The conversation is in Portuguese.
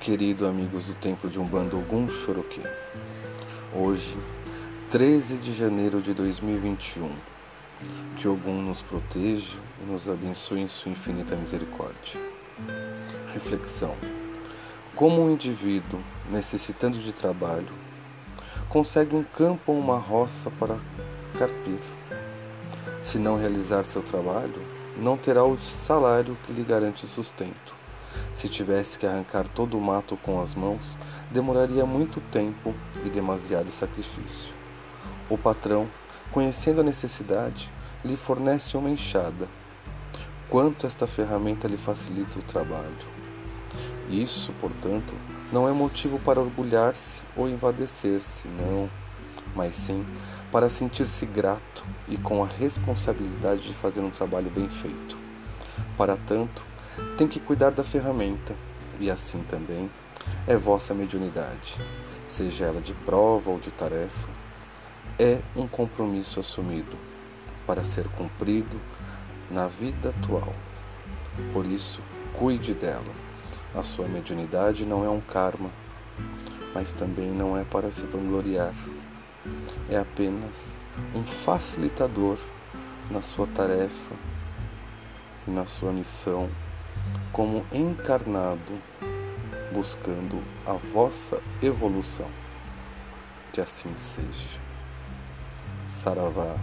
querido amigos do Templo de Umbanda Ogum Choroquê. Hoje, 13 de janeiro de 2021, que Ogum nos proteja e nos abençoe em sua infinita misericórdia. Reflexão: Como um indivíduo, necessitando de trabalho, consegue um campo ou uma roça para carpir? Se não realizar seu trabalho, não terá o salário que lhe garante sustento se tivesse que arrancar todo o mato com as mãos, demoraria muito tempo e demasiado sacrifício. O patrão, conhecendo a necessidade, lhe fornece uma enxada. Quanto esta ferramenta lhe facilita o trabalho. Isso, portanto, não é motivo para orgulhar-se ou envadecer-se, não, mas sim para sentir-se grato e com a responsabilidade de fazer um trabalho bem feito. Para tanto, tem que cuidar da ferramenta, e assim também é vossa mediunidade, seja ela de prova ou de tarefa, é um compromisso assumido para ser cumprido na vida atual. Por isso, cuide dela. A sua mediunidade não é um karma, mas também não é para se vangloriar. É apenas um facilitador na sua tarefa e na sua missão como encarnado, buscando a vossa evolução. Que assim seja. Saravá.